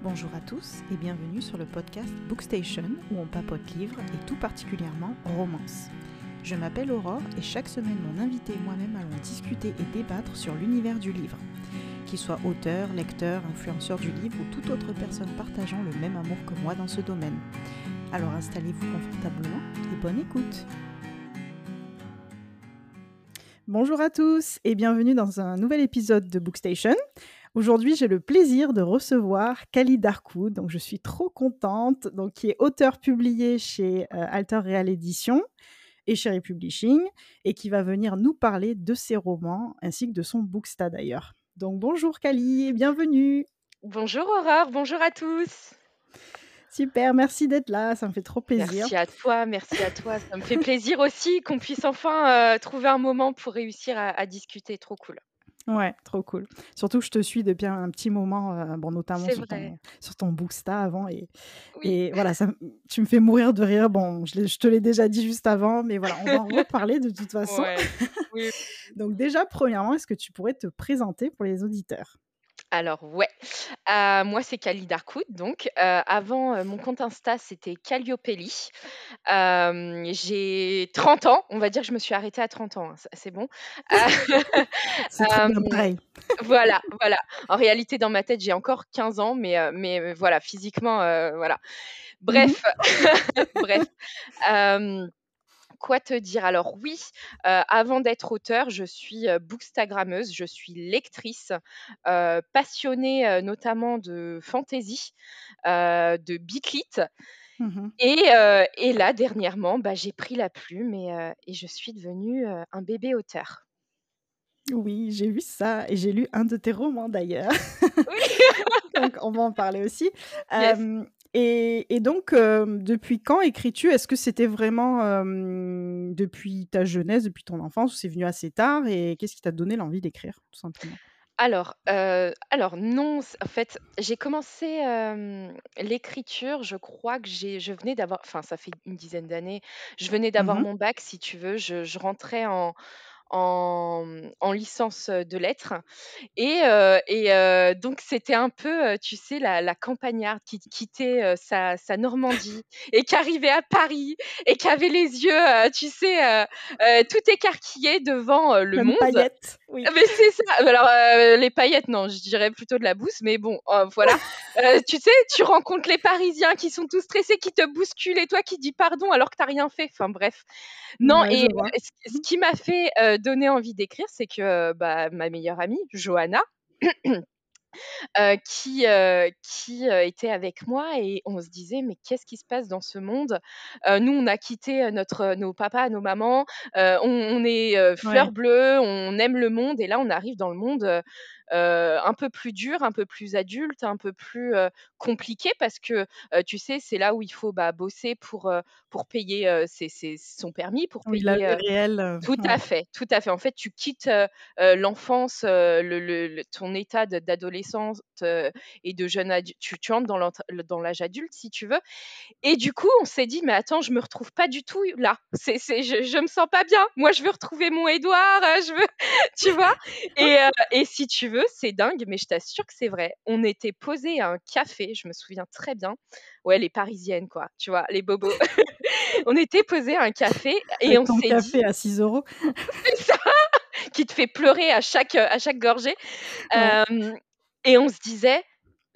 Bonjour à tous et bienvenue sur le podcast Bookstation où on papote livres et tout particulièrement romance. Je m'appelle Aurore et chaque semaine mon invité et moi-même allons discuter et débattre sur l'univers du livre. Qu'il soit auteur, lecteur, influenceur du livre ou toute autre personne partageant le même amour que moi dans ce domaine. Alors installez-vous confortablement et bonne écoute. Bonjour à tous et bienvenue dans un nouvel épisode de Bookstation. Aujourd'hui, j'ai le plaisir de recevoir Kali Darkoud, donc je suis trop contente, donc qui est auteur publié chez euh, Alter Real Édition et chez Republishing, et qui va venir nous parler de ses romans ainsi que de son Booksta d'ailleurs. Donc bonjour Kali et bienvenue. Bonjour Aurore, bonjour à tous. Super, merci d'être là, ça me fait trop plaisir. Merci à toi, merci à toi. Ça me fait plaisir aussi qu'on puisse enfin euh, trouver un moment pour réussir à, à discuter, trop cool. Ouais, trop cool. Surtout que je te suis depuis un petit moment, euh, bon, notamment sur ton, sur ton, Booksta avant. Et, et voilà, ça, tu me fais mourir de rire. Bon, je, je te l'ai déjà dit juste avant, mais voilà, on va en reparler de toute façon. Ouais. Oui. Donc déjà, premièrement, est-ce que tu pourrais te présenter pour les auditeurs? Alors ouais, euh, moi c'est Kali Darkoud donc, heu, avant, heu, mon compte Insta c'était Calliope j'ai 30 ans, on va dire que je me suis arrêtée à 30 ans, hein, c'est bon. C'est très bien pareil. voilà, voilà. En réalité dans ma tête j'ai encore 15 ans mais, heu, mais, voilà physiquement, heu, voilà. Mmh Bref, bref, quoi te dire Alors oui, euh, avant d'être auteur, je suis euh, bookstagrammeuse, je suis lectrice, euh, passionnée notamment de fantasy, de bitlit. Mmh Et, et là, dernièrement, bah, j'ai pris la plume et, et je suis devenue un bébé auteur. Oui, j'ai vu ça et j'ai lu un de tes romans d'ailleurs. Oui. donc on va en parler aussi. Yes. Euh, et, et, donc, euh, depuis quand écris-tu? Est-ce que c'était vraiment euh, depuis ta jeunesse, depuis ton enfance, ou c'est venu assez tard? Et qu'est-ce qui t'a donné l'envie d'écrire, tout simplement? Alors, heu, alors non, en fait, j'ai commencé, l'écriture, je crois que j'ai je venais d'avoir enfin, ça fait une dizaine d'années, je venais Mmh d'avoir mh. mon bac, si tu veux. Je je rentrais en en, en licence, de lettres et heu et heu, donc c'était un peu, heu, tu sais, la la campagnarde qui quittait, sa sa Normandie et qui arrivait à Paris et qui avait les yeux, tu sais, tout écarquillés devant, le monde. Oui. Mais c'est ça! Alors, heu, les paillettes, non, je dirais plutôt de la bouse, mais bon, heu, voilà. Heu, tu sais, tu rencontres les Parisiens qui sont tous stressés, qui te bousculent et toi qui dis pardon alors que tu as rien fait. Enfin bref. Non Ouais, je et ce qui m'a fait, heu, donner envie d'écrire, c'est que, bah, ma meilleure amie, Johanna, heu, qui, qui, heu, était avec moi et on se disait: «Mais qu'est-ce qui se passe dans ce monde?» nous, on a quitté, notre nos papas, nos mamans, on on est, heu, Ouais. fleur bleue, on aime le monde et là, on arrive dans le monde, un peu plus dur, un peu plus adulte, un peu plus, heu, compliqué parce que, heu, tu sais, c'est là où il faut, bah, bosser pour, pour payer, heu, ses ses son permis, pour Oui, payer, heu, tout à fait, tout à fait. En fait, tu quittes, l'enfance, le le ton état heu et de jeune adu tu tu entres dans l'âge adulte, si tu veux et du coup, on s'est dit: «Mais attends, je me retrouve pas du tout là. C'est je je me sens pas bien. Moi, je veux retrouver mon Édouard, je veux» tu vois? Et si tu veux, c'est dingue, mais je t'assure que c'est vrai. On était posés à un café, je me souviens très bien. Ouais, les parisiennes, quoi, tu vois? Les bobos. On était posés à un café et Avec on s'est dit café à 6 €. c'est ça! Qui te fait pleurer à chaque, heu, à chaque gorgée. Ouais. Et on se disait: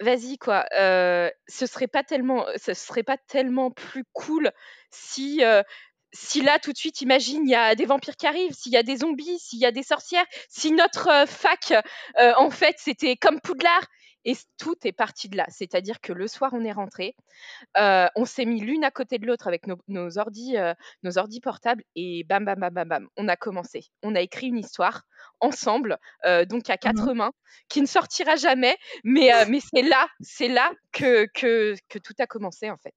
«Vas-y quoi, heu, ce serait pas tellement ce serait pas tellement plus cool si, heu, si là tout de suite imagine il y a des vampires qui arrivent, s'il y a des zombies, s'il y a des sorcières, si notre, heu, fac, heu, en fait c'était comme Poudlard» et tout est parti de là. C'est-à-dire que le soir on est rentrées, heu, on s'est mis l'une à côté de l'autre avec nos nos ordis, heu, nos ordis portables et bam, bam, bam, bam, bam, on a commencé. On a écrit une histoire ensemble, donc à Mmh 4 mh. mains, qui ne sortira jamais, mais c'est là c'est là que que que tout a commencé, en fait.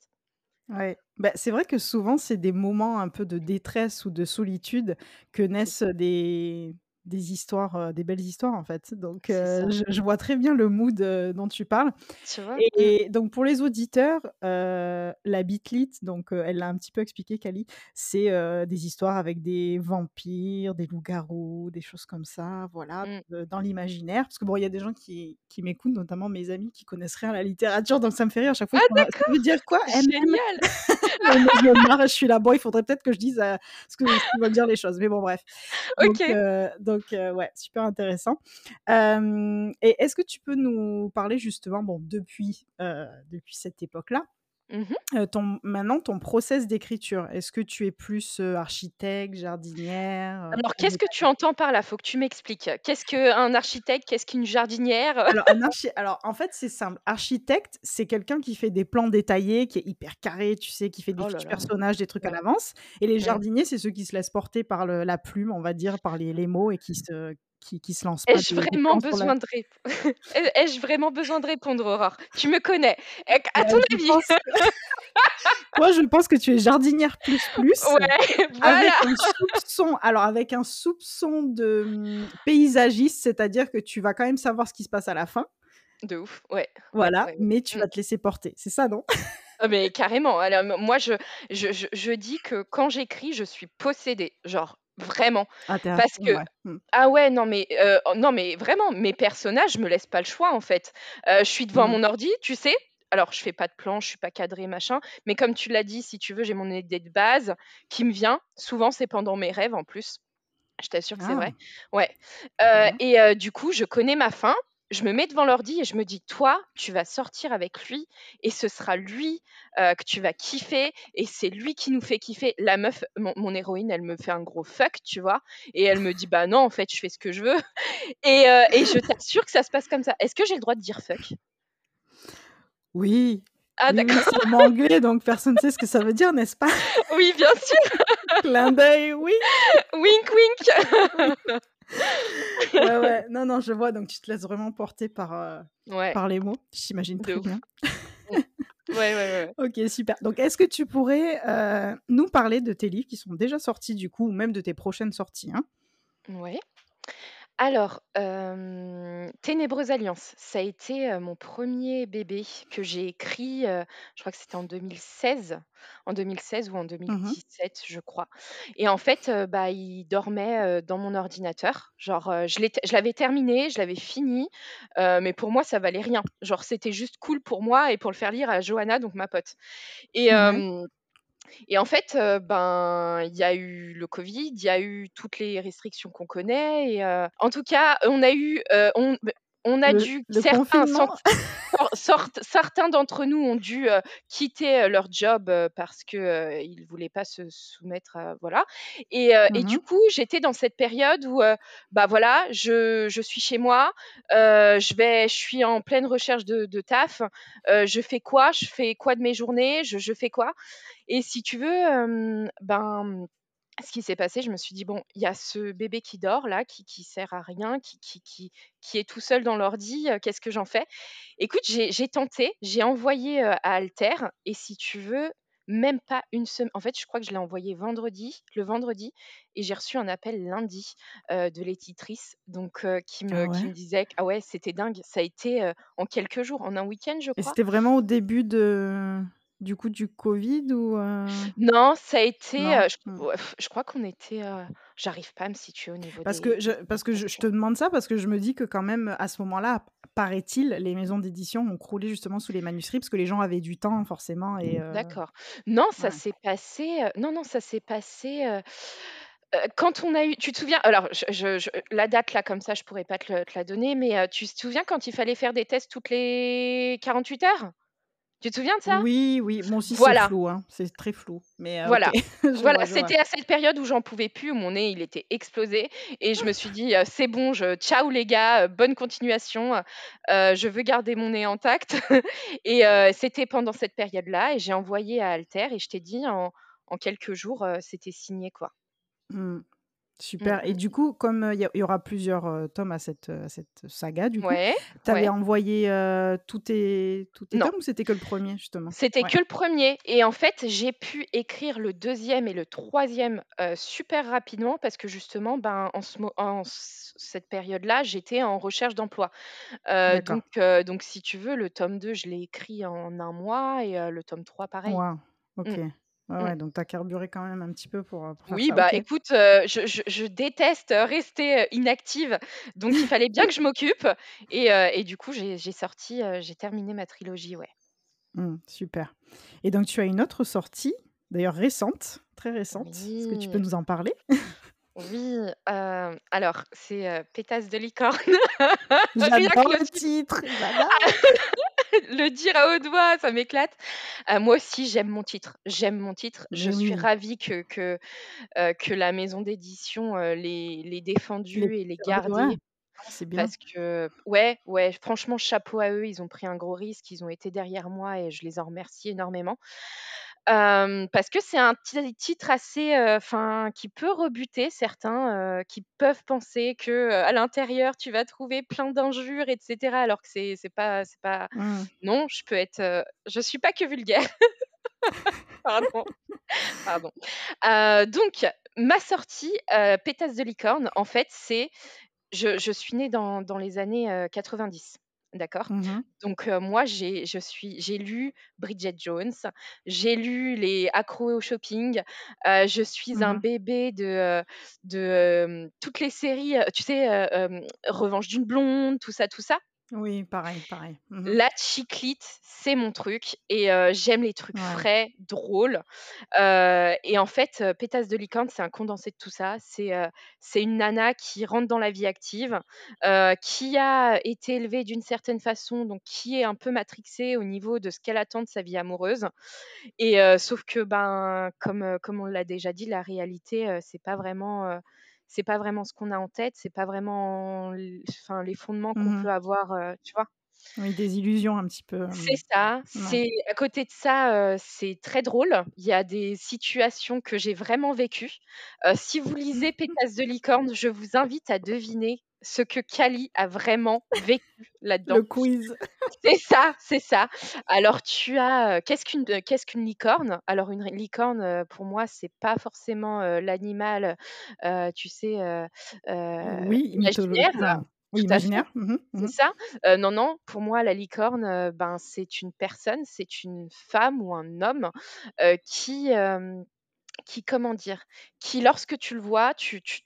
Ouais, bah, c'est vrai que souvent, c'est des moments un peu de détresse ou de solitude que naissent des des histoires, des belles histoires, en fait. Donc je je vois très bien le mood, dont tu parles Tu vois? Et donc pour les auditeurs, la bitlite, donc elle l'a un petit peu expliqué Cali, c'est, des histoires avec des vampires, des loups-garous, des choses comme ça, voilà, Mmh. dans l'imaginaire. Parce que bon, il y a des gens qui qui m'écoutent, notamment mes amis qui connaissent rien à la littérature, donc ça me fait rire à chaque fois, Ah «Ça veut dire quoi? MM?» Génial! je marre je suis là: «Bon, il faudrait peut-être que je dise, ce que ce que veulent dire les choses», mais bon bref. OK. donc heu, ouais, super intéressant. Et est-ce que tu peux nous parler justement, bon, depuis, depuis cette époque-là, Mmh mh. heu, ton maintenant ton process d'écriture, est-ce que tu es plus, heu, architecte, jardinière, heu, Alors qu'est-ce que tu entends par là? Faut que tu m'expliques. Qu'est-ce qu'un architecte? Qu'est-ce qu'une jardinière? Alors un archi alors en fait, c'est simple. Architecte, c'est quelqu'un qui fait des plans détaillés, qui est hyper carré, tu sais, qui fait des Oh là fiches là. personnages, des trucs à l'avance et les jardiniers, c'est ceux qui se laissent porter par le la plume, on va dire, par les les mots et qui se qui qui se lancent pas Ai-je vraiment la besoin de rép ai ai-je vraiment besoin de répondre, Aurore? Tu me connais. À Bah, ton avis? pense moi, je pense que tu es jardinière plus plus, Ouais, avec voilà. un soupçon alors avec un soupçon de, mmh, paysagiste, c'est-à-dire que tu vas quand même savoir ce qui se passe à la fin De ouf, ouais, voilà, ouais, mais tu. Mmh. vas te laisser porter, c'est ça, non? Ah mais carrément, alors moi je je je je dis que quand j'écris, je suis possédée, genre vraiment. Parce que ouais. Mmh. ah ouais, non mais heu, non mais vraiment, mes personnages me laissent pas le choix, en fait. Heu, je suis devant Mmh. mon ordi, tu sais, alors je fais pas de plan, je suis pas cadrée machin, mais comme tu l'as dit, si tu veux, j'ai mon idée de base qui me vient. Souvent, c'est pendant mes rêves en plus. Je t'assure que c'est Ah! vrai. Ouais, heu bien. et du coup, je connais ma fin, je me mets devant l'ordi et je me dis: «Toi, tu vas sortir avec lui et ce sera lui, heu, que tu vas kiffer et c'est lui qui nous fait kiffer». La meuf, mon mon héroïne, elle me fait un gros fuck, tu vois? Et elle me dit: «Bah non, en fait, je fais ce que je veux» et heu et je t'assure que ça se passe comme ça. Est-ce que j'ai le droit de dire fuck? Oui, Ah oui, oui, d'accord. c'est mot anglais, donc personne ne sait ce que ça veut dire, n'est-ce pas? Oui, bien sûr. Clin d'œil, oui. Wink wink. Ouais, ouais, non, non, je vois, donc tu te laisses vraiment porter par, Ouais. par les mots. De très bien. Ouais, ouais, ouais. OK, super. Donc est-ce que tu pourrais, heu, nous parler de tes livres qui sont déjà sortis, du coup, ou même de tes prochaines sorties, hein? Ouais. Alors, hem, Ténébreuse alliance, ça a été, heu, mon 1er bébé que j'ai écrit, heu, je crois que c'était en 2016, en 2016 ou en Mmh mh. 2017, je crois et en fait, heu, bah, il dormait, heu, dans mon ordinateur. Genre, heu, je l'ai je l'avais terminé, je l'avais fini, heu, mais pour moi, ça valait rien. Genre, c'était juste cool pour moi et pour le faire lire à Johanna, donc ma pote et Mouais. hem et en fait, ben, il y a eu le covid, il y a eu toutes les restrictions qu'on connaît et en tout cas, on a eu, on on a Le dû le certains sort certains d'entre nous ont dû, heu, quitter, heu, leur job, heu, parce que, heu, ils voulaient pas se soumettre à voilà et et Mmh du mh. coup, j'étais dans cette période où, bah, voilà, je je suis chez moi, je vais je suis en pleine recherche de de taf, je fais quoi? Je fais quoi de mes journées? Je je fais quoi? Et si tu veux, ben, ce qui s'est passé, je me suis dit: «Bon, il y a ce bébé qui dort là, qui qui sert à rien, qui qui qui qui est tout seul dans l'ordi, qu'est-ce que j'en fais?» écoute, j'ai tenté, j'ai envoyé, à Alter et si tu veux, même pas une sem en fait, je crois que je l'ai envoyé vendredi, le vendredi et j'ai reçu un appel lundi, de l'éditrice donc qui Ah me qui ouais? me disait q ah ouais, c'était dingue, ça a été, en quelques jours, en un week-end, je Et crois. c'était vraiment au début de du coup, du covid ou? Non, ça a été, Non? heu, je Mmh. ouais, je crois qu'on était, heu, j'arrive pas à me situer au niveau Parce des que je parce que je je te demande ça parce que je me dis que quand même, à ce moment-là, paraît-il, les maisons d'édition ont croulé justement sous les manuscrits parce que les gens avaient du temps forcément et heu D'accord. Non, ça ouais. s'est passé, non, non, ça s'est passé, quand on a eu tu te souviens alors je je je la date là, comme ça, je pourrais pas te le te la donner, mais tu te souviens quand il fallait faire des tests toutes les 48 heures? Tu te souviens de ça? Oui, oui, aussi, c'est Voilà. flou, hein, c'est très flou, mais OK, Voilà. Voilà, c'était à cette période où j'en pouvais plus, où mon nez, il était explosé et je me suis dit: «Heu, c'est bon, je ciao les gars, heu, bonne continuation, je veux garder mon nez intact» et c'était pendant cette période-là et j'ai envoyé à Alter et je t'ai dit en en quelques jours, c'était signé, quoi. Mmh. Super. Mmh Et mh. du coup, comme il y, y, aura plusieurs euh, tomes à cette, à cette saga, du coup, tu avais ouais. envoyé euh, tous, tes, tous tes Non. tomes ou c'était que le premier, justement? C'était Ouais. que le premier et en fait, j'ai pu écrire le deuxième et le troisième super rapidement parce que justement, ben, en, ce, en cette période-là, j'étais en recherche d'emploi. Donc, donc, si tu veux, le tome 2, je l'ai écrit en un mois et le tome 3, pareil. Wow. Ok. Mmh. Ouais, Mmh. ouais, donc tu as carburé quand même un petit peu pour, pour faire Oui, ça. bah écoute, euh, je, je, je, déteste rester inactive, donc il fallait bien que je m'occupe. Et, euh, et, du coup, j'ai sorti, euh, j'ai terminé ma trilogie, ouais. Mmh, super. Et donc, tu as une autre sortie, d'ailleurs récente, très récente. Oui. Est-ce que tu peux nous en parler? Oui, euh, alors c'est euh, Pétasse de licorne. J'adore le titre. Le dire à haute voix, ça m'éclate. Euh, moi aussi, j'aime mon titre. J'aime mon titre. Je oui. suis ravie que, que, euh, que la maison d'édition euh, les, les défendu Les... et les Ouais. gardé. C'est bien. Parce que, ouais, ouais, franchement, chapeau à eux. Ils ont pris un gros risque. Ils ont été derrière moi et je les en remercie énormément. Euh, parce que c'est un titre assez, enfin, euh, qui peut rebuter certains, euh, qui peuvent penser que à l'intérieur tu vas trouver plein d'injures, etc. Alors que c'est, c'est pas, c'est pas. Mmh. Non, je peux être, je suis pas que vulgaire. Pardon. Pardon. Donc ma sortie, Pétasse de licorne, en fait, c'est, je, je, suis née dans, dans les années 90. D'accord. Mmh Donc, euh, moi, j'ai, je suis, j'ai lu Bridget Jones, j'ai lu les accros au shopping, euh, je suis mmh un bébé de, de euh, toutes les séries, tu sais, Revanche d'une blonde, tout ça, tout ça. Oui, pareil, pareil. Mmh La chiclite, c'est mon truc et euh, j'aime les trucs Ouais. frais, drôles. Euh, et en fait, euh, Pétasse de licorne, c'est un condensé de tout ça. C'est c'est une nana qui rentre dans la vie active, qui a été élevée d'une certaine façon, donc qui est un peu matrixée au niveau de ce qu'elle attend de sa vie amoureuse. Et sauf que, ben, comme, comme on l'a déjà dit, la réalité, c'est pas vraiment. C'est pas vraiment ce qu'on a en tête, c'est pas vraiment enfin, les fondements qu'on Mmh peut avoir, euh, tu vois? Oui, des illusions un petit peu. C'est mmh. ça. C'est à côté de ça, heu, c'est très drôle. Il y a des situations que j'ai vraiment vécues. Heu, si vous lisez Pétasse de licorne, je vous invite à deviner ce que Cali a vraiment vécu là-dedans. Le quiz. C'est ça, c'est ça. Alors tu as, qu'est-ce qu'une, heu, qu'est-ce qu'une licorne? Alors une licorne, pour moi, c'est pas forcément, l'animal, tu sais, Oui, imaginaire oui, imaginaire. Mmh C'est mmh. ça? Non, non, pour moi, la licorne, ben, c'est une personne, c'est une femme ou un homme, qui, qui comment dire? Qui lorsque tu le vois, tu tu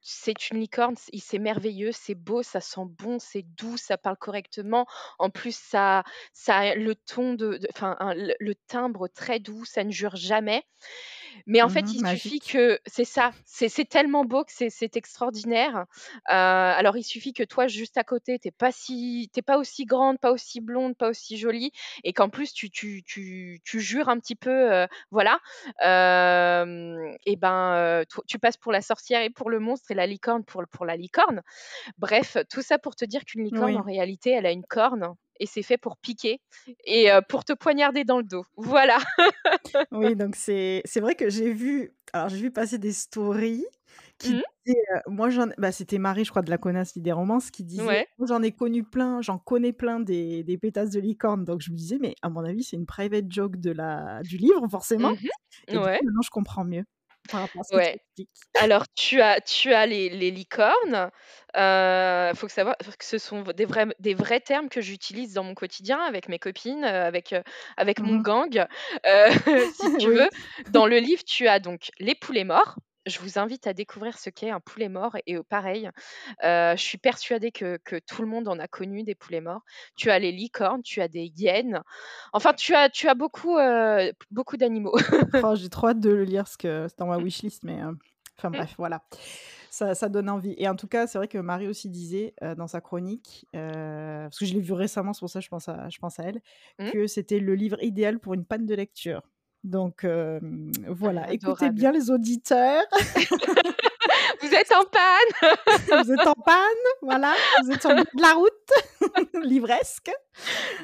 c'est une licorne, c'est merveilleux, c'est beau, ça sent bon, c'est doux, ça parle correctement. En plus, ça ça a le ton de enfin, le timbre très doux, ça ne jure jamais. Mais en fait, Mmh il suffit que c'est ça, c'est c'est tellement beau que c'est c'est extraordinaire. Heu, alors il suffit que toi, juste à côté, tu pas si tu pas aussi grande, pas aussi blonde, pas aussi jolie et qu'en plus tu tu tu tu jures un petit peu, heu, voilà. Hem et ben, tu passes pour la sorcière et pour le monstre et la licorne pour pour la licorne. Bref, tout ça pour te dire qu'une licorne, Oui. en réalité, elle a une corne et c'est fait pour piquer et heu, pour te poignarder dans le dos. Voilà. Oui, donc c'est c'est vrai que j'ai vu alors j'ai vu passer des stories qui Mmh disaient, heu, moi j'en bah, c'était Marie, je crois, de la connasse des romances qui disait: Ouais. «Moi j'en ai connu plein, j'en connais plein des des pétasses de licorne». Donc je me disais: «Mais à mon avis, c'est une private joke de la du livre forcément» Mmh et du Ouais. coup, maintenant je comprends mieux par rapport à ce que tu Ouais. expliques. Alors tu as tu as les les licornes, heu, faut que savoir que ce sont des vrais des vrais termes que j'utilise dans mon quotidien avec mes copines, heu, avec, heu, avec mon Mmh gang, si tu Oui. veux. Dans le livre, tu as donc les poulets morts. Je vous invite à découvrir ce qu'est un poulet mort et pareil, je suis persuadée que que tout le monde en a connu des poulets morts. Tu as les licornes, tu as des hyènes, enfin tu as tu as beaucoup, d'animaux. Oh, j'ai trop hâte de le lire parce que c'est dans ma Mmh. wishlist mais enfin Mmh. bref, voilà. Ça ça donne envie et en tout cas, c'est vrai que Marie aussi disait, dans sa chronique, parce que je l'ai vu récemment, c'est pour ça que je pense à je pense à elle, Mmh. que c'était le livre idéal pour une panne de lecture. Donc hem, voilà, Ah, écoutez bien les auditeurs, Vous êtes en panne? vous êtes en panne, voilà, vous êtes sur le bout de la route, livresque,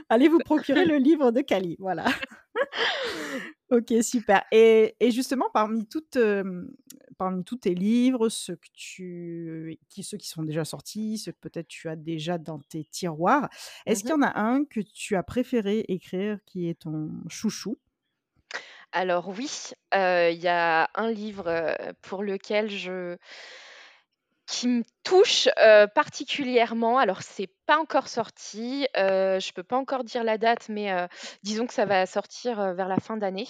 allez vous procurer le livre de Cali, voilà. Ok, super. Et, et justement, parmi, toutes, euh, parmi tous tes livres, ceux, que tu, qui, ceux qui sont déjà sortis, ceux que peut-être tu as déjà dans tes tiroirs, est-ce qu'il y Mmh en a un que tu as préféré écrire qui est ton chouchou? Alors oui, heu, il y a un livre, heu, pour lequel je qui me touche, heu, particulièrement. Alors c'est pas encore sorti, heu, je peux pas encore dire la date, mais heu, disons que ça va sortir, heu, vers la fin d'année.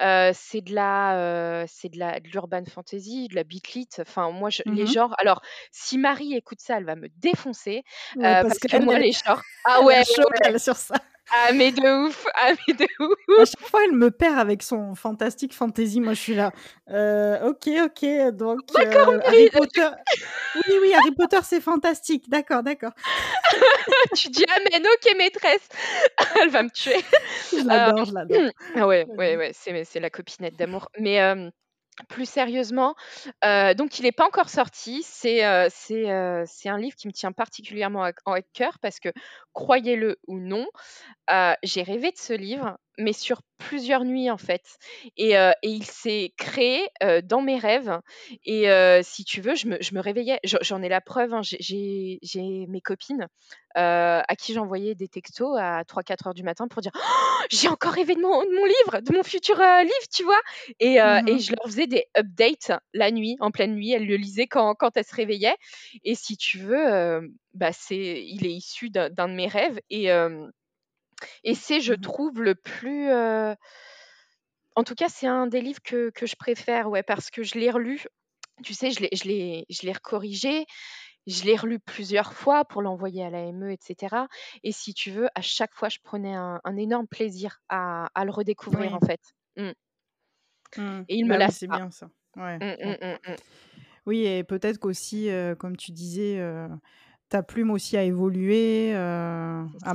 Heu, c'est de la, heu, c'est de la de l'urban fantasy, de la beat lit, enfin moi je les Mhm. genres alors si Marie écoute ça, elle va me défoncer, Ouais, parce parce que qu'elle moi elle, les genres ah elle ouais, a ouais, chaud ouais. elle, sur ça. Ah mais de ouf! Ah mais de À ouf! chaque fois, elle me perd avec son fantastique fantasy. Moi, je suis là. Euh, ok, ok. Donc, D'accord euh, Harry Potter. Oui, oui, Harry Potter, c'est fantastique. D'accord, d'accord. tu dis: «Amen, OK maîtresse». Elle va me tuer. Je Hem, l'adore, je l'adore. ah ouais, ouais, ouais, c'est la copinette d'amour. Mais hem, plus sérieusement, donc il est pas encore sorti. C'est, heu, c'est un livre qui me tient particulièrement à à cœur parce que, croyez-le ou non, Heu, j'ai rêvé de ce livre, mais sur plusieurs nuits, en fait et et il s'est créé, heu, dans mes rêves et si tu veux, je me je me réveillais j'en ai la preuve, hein, j'ai mes copines, à qui j'envoyais des textos à 3-4 heures du matin pour dire: «Oh, «J'ai encore rêvé de mon de mon livre, de mon futur, livre», tu vois? Et Mhm. je leur faisais des updates la nuit, en pleine nuit. Elles le lisaient quand quand elles se réveillaient et si tu veux, bah, il est issu d'un de mes rêves et et c'est, je Mhm. trouve, le plus, heu en tout cas, c'est un des livres que que je préfère, ouais, parce que je l'ai relu. Tu sais, je l'ai je l'ai je l'ai recorrigé, je l'ai relu plusieurs fois pour l'envoyer à l'AME et cetera et si tu veux, à chaque fois, je prenais un un énorme plaisir à à le redécouvrir, en Oui. fait. Mmh Mmh. et il me Bah oui, lasse c'est pas. bien ça. Ouais, Mmh, ouais. mmh, mmh, mmh. Oui, et peut-être qu'aussi, heu, comme tu disais, heu, ta plume aussi a évolué, heu, C'est a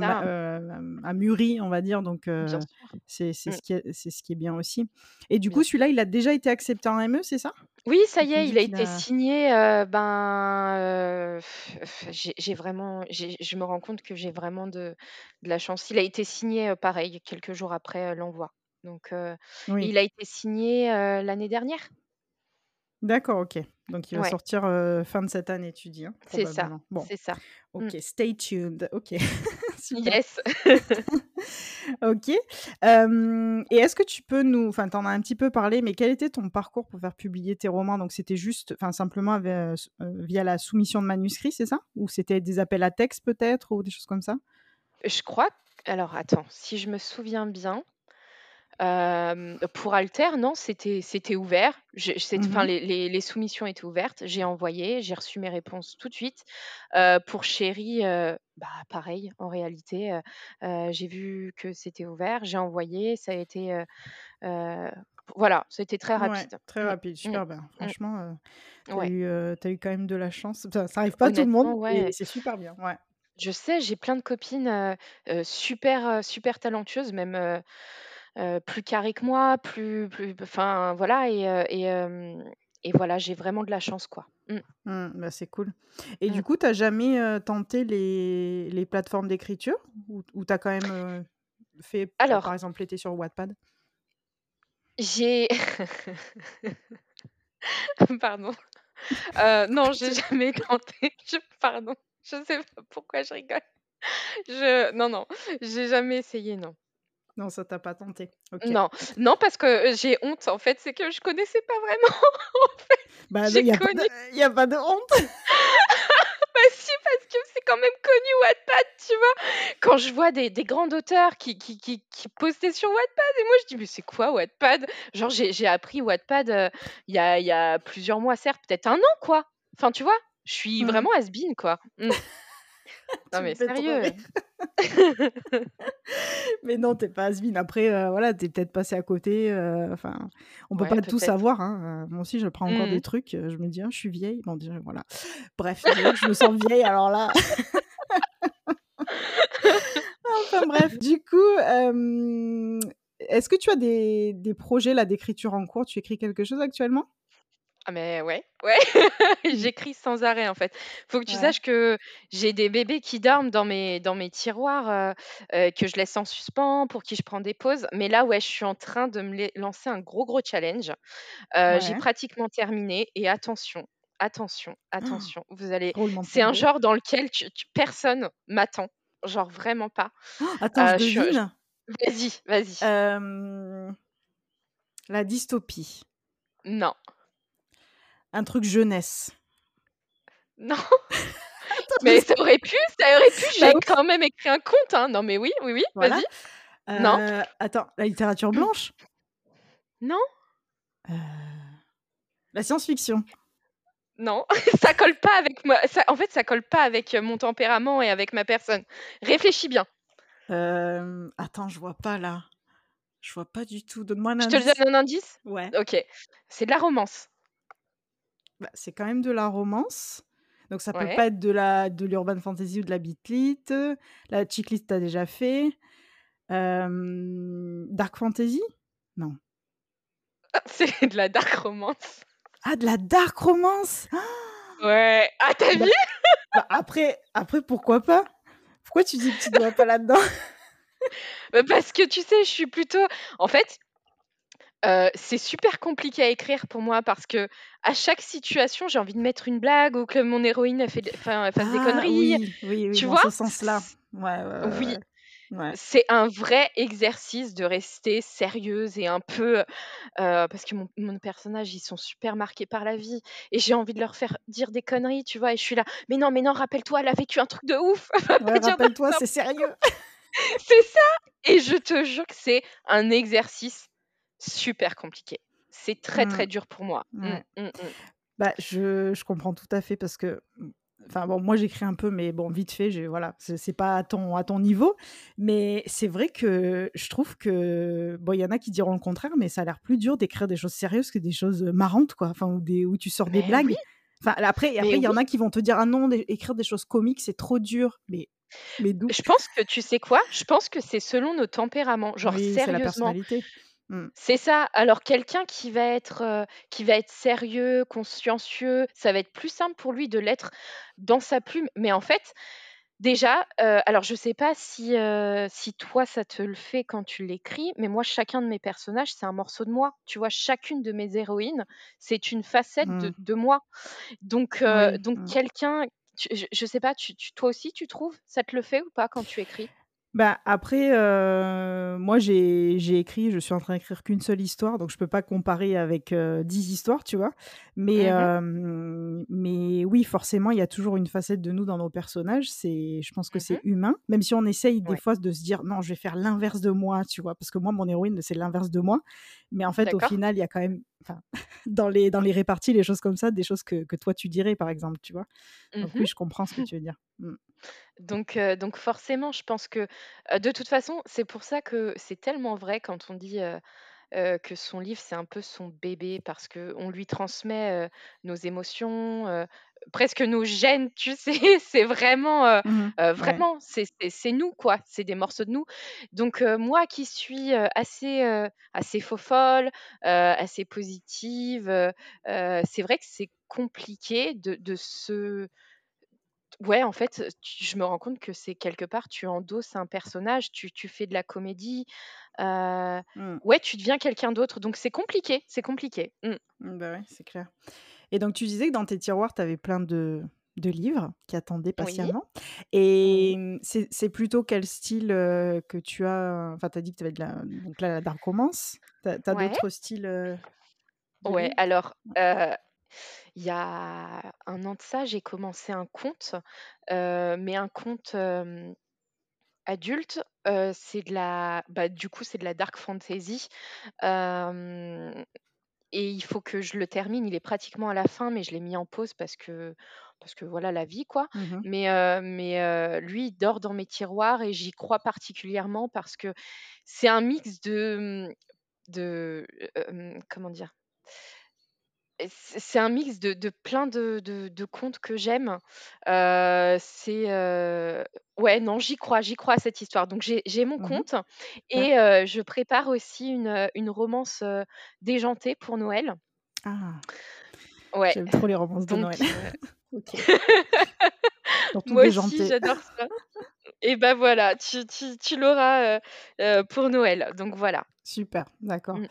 ma mûri, on va dire, donc heu, sûr. c'est Mmh, ce qui est c'est ce qui est bien aussi. Et du bien coup, celui-là, il a déjà été accepté en ME, c'est ça? Oui, ça y est, il a été a signé, ben, j'ai vraiment je me rends compte que j'ai vraiment de de la chance. Il a été signé, pareil, quelques jours après, l'envoi. Donc, oui, il a été signé, l'année dernière? D'accord, OK. Donc il va Ouais, sortir, fin de cette année, tu dis, hein? c'est ça. Bon, c'est ça. Mmh. OK, stay tuned. OK. Yes. OK. Et est-ce que tu peux nous enfin, tu en as un petit peu parlé, mais quel était ton parcours pour faire publier tes romans? Donc c'était juste enfin, simplement via la soumission de manuscrits, c'est ça? Ou c'était des appels à texte peut-être ou des choses comme ça? Je crois alors attends, si je me souviens bien Pour Alter, non, c'était c'était ouvert. Enfin Mmh les les les soumissions étaient ouvertes. J'ai envoyé, j'ai reçu mes réponses tout de suite. Pour Chéri, bah, pareil, en réalité, j'ai vu que c'était ouvert, j'ai envoyé, ça a été, voilà, c'était très Ouais, rapide. très Mmh, rapide, mmh, super bien. Franchement, heu, tu as ouais. eu, as eu quand même de la chance. Ça arrive pas à tout le monde ouais. c'est super bien, ouais. Je sais, j'ai plein de copines, heu, super, super talentueuses, même, heu, plus carrées que moi, plus plus enfin voilà et et hem et voilà, j'ai vraiment de la chance, quoi. Mmh, Mmh, bah, c'est cool et du mmh. coup, tu as jamais, tenté les les plateformes d'écriture? Ou ou tu as quand même, fait, heu, par Alors, exemple, été sur Wattpad? j'ai pardon, non, j'ai jamais tenté, je pardon, je sais pas pourquoi je rigole. Je non, non, j'ai jamais essayé, non. Non, ça t'a pas tenté. OK. Non, non parce que, j'ai honte, en fait, c'est que je connaissais pas vraiment, en fait, Bah, il j'ai y a pas de connu il y a pas de honte. Bah si, parce que c'est quand même connu Wattpad, tu vois? Quand je vois des des grands auteurs qui qui qui qui postaient sur Wattpad et moi je dis: «Mais c'est quoi Wattpad?» genre j'ai j'ai appris Wattpad, heu, il y a y a plusieurs mois, certes, peut-être un an, quoi. Enfin, tu vois? Je suis Mmh. vraiment has-been, quoi. Mmh. Non mais sérieux. Mais non, tu es pas has-been. Après, heu, voilà, tu es peut-être passé à côté, heu, enfin, on peut Ouais, pas tout savoir, hein, heu, moi aussi, je prends encore Mmh des trucs, heu, je me dis: «Ah, je suis vieille». Bon, déjà, voilà. Bref, je me sens vieille, alors là enfin bref. Du coup, est-ce que tu as des des projets, là, d'écriture en cours? Tu écris quelque chose actuellement? Ah mais ouais, ouais, j'écris sans arrêt, en fait. Faut que tu Ouais. saches que j'ai des bébés qui dorment dans mes dans mes tiroirs, heu heu, que je laisse en suspens, pour qui je prends des pauses. Mais là, ouais, je suis en train de me lancer un gros, gros challenge. Heu, j'ai Ouais. pratiquement terminé et attention, attention, attention, vous allez Roulement de c'est un tambour. genre dans lequel tu tu personne m'attend, genre vraiment pas. Attends, je Heu, je suis je devine. vas-y, vas-y. La dystopie. Non. Un truc jeunesse. Non, mais ça aurait pu, ça aurait pu, Bah j'ai quand même écrit un conte, hein. Non mais oui, oui, oui, Voilà. vas-y. Non. Heu, attends, la littérature blanche? Non. Heu, la science-fiction? Non, ça colle pas avec moi, ça en fait, ça colle pas avec, heu, mon tempérament et avec ma personne. Réfléchis bien. Attends, je vois pas là. Je vois pas du tout. Donne-moi un Je te indice. donne un indice? Ouais. OK, c'est de la romance. Bah, c'est quand même de la romance, donc ça peut pas être de la de l'urban fantasy ou de la beat lit. La chick lit, tu as déjà fait. Dark fantasy? Non. C'est de la dark romance. Ah, de la dark romance? Ouais. Ah, tu as Bah vu? bah, après après pourquoi pas? Pourquoi tu dis que tu te vois pas là-dedans? Bah, parce que tu sais, je suis plutôt en fait, heu, c'est super compliqué à écrire pour moi parce qu'à chaque situation, j'ai envie de mettre une blague ou que mon héroïne fait enfin, fasse des Ah conneries, oui, oui, oui, tu dans vois? ce sens-là. C Ouais, ouais, ouais, oui, ouais. C'est un vrai exercice de rester sérieuse et un peu, heu, parce que mon mon personnage, ils sont super marqués par la vie et j'ai envie de leur faire dire des conneries, tu vois? Et je suis là: «Mais non, mais non, rappelle-toi, elle a vécu un truc de ouf, Ouais, rappelle-toi, c'est sérieux. quoi». C'est ça et je te jure que c'est un exercice super compliqué. C'est très, Mmh. très dur pour moi. Ouais. mmh, mmh. Bah, je je comprends tout à fait parce que, enfin bon, moi j'écris un peu, mais bon, vite fait, j'ai voilà, c'est pas à ton à ton niveau, mais c'est vrai que je trouve que bon, il y en a qui diront le contraire, mais ça a l'air plus dur d'écrire des choses sérieuses que des choses, heu, marrantes, quoi, enfin, ou des où tu sors des Mais oui! blagues. Enfin, après il y en a qui vont te dire: «Ah non, écrire des choses comiques, c'est trop dur», mais mais? Je pense que tu sais quoi? Je pense que c'est selon nos tempéraments, genre Oui, c'est la sérieusement. personnalité. Mmh. C'est ça. Alors quelqu'un qui va être, qui va être sérieux, consciencieux, ça va être plus simple pour lui de l'être dans sa plume. Mais en fait, déjà, alors je sais pas si, si toi ça te le fait quand tu l'écris, mais moi chacun de mes personnages, c'est un morceau de moi. Tu vois? Chacune de mes héroïnes, c'est une facette de Mmh. de moi. Donc Oui, donc mmh. quelqu'un je je sais pas, tu tu toi aussi tu trouves? Ça te le fait ou pas quand tu écris? Bah, après, heu, moi j'ai j'ai écrit je suis en train d'écrire qu'une seule histoire, donc je peux pas comparer avec, heu, 10 histoires, tu vois? Mais Mmh mh. hem, mais oui, forcément, il y a toujours une facette de nous dans nos personnages, c'est je pense que Mmh mh. c'est humain, même si on essaye des Ouais. fois de se dire: «Non, je vais faire l'inverse de moi», tu vois? Parce que moi, mon héroïne, c'est l'inverse de moi, mais en fait, au final, il y a quand même enfin, dans les dans les réparties, les choses comme ça, des choses que que toi tu dirais, par exemple, tu vois? Mmh Donc mh. oui, je comprends ce que tu veux dire. Mmh. Donc heu, donc forcément, je pense que, heu, de toute façon, c'est pour ça que c'est tellement vrai quand on dit, heu, que son livre, c'est un peu son bébé parce qu'on lui transmet, nos émotions, presque nos gènes, tu sais? C'est vraiment, heu Mmh heu, mh. Ouais. vraiment, c'est nous, quoi, c'est des morceaux de nous. Donc heu, moi qui suis, assez, assez faux-folle, heu, assez positive, c'est vrai que c'est compliqué de de se ouais, en fait, tu je me rends compte que c'est quelque part, tu endosses un personnage, tu tu fais de la comédie, Mmh. ouais, tu deviens quelqu'un d'autre, donc c'est compliqué, c'est compliqué. Mmh, bah, ouais, c'est clair. Et donc tu disais que dans tes tiroirs, tu avais plein de de livres qui attendaient patiemment Oui. et c'est plutôt quel style, que tu as, enfin, tu as dit que tu avais de la donc là, la dark romance. Tu as tu as Ouais. d'autres styles, de Ouais, alors, il y a 1 an de ça, j'ai commencé un conte, mais un conte, adulte, c'est de la bah, du coup, c'est de la dark fantasy, hem et il faut que je le termine. Il est pratiquement à la fin, mais je l'ai mis en pause parce que parce que voilà, la vie, quoi. Mmh mh. Mais lui, il dort dans mes tiroirs et j'y crois particulièrement parce que c'est un mix de, mmh, de, comment dire? C'est un mix de de plein de de de contes que j'aime. Heu, c'est, heu ouais, non, j'y crois, j'y crois à cette histoire. Donc j'ai j'ai mon Mmh mh. conte Ouais. et heu, je prépare aussi une, heu, une romance, heu, déjantée pour Noël. Ah! Ouais. J'aime trop les romances de Donc, Noël. heu OK. Surtout Moi aussi, j'adore ça. Et bah, voilà, tu tu tu l'auras, heu heu, pour Noël, donc voilà. Super, d'accord. Mmh.